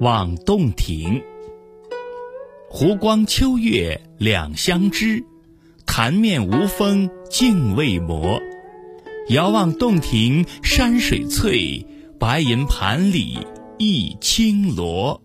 望洞庭。湖光秋月两相知潭面无风镜未磨。遥望洞庭山水翠白银盘里一青螺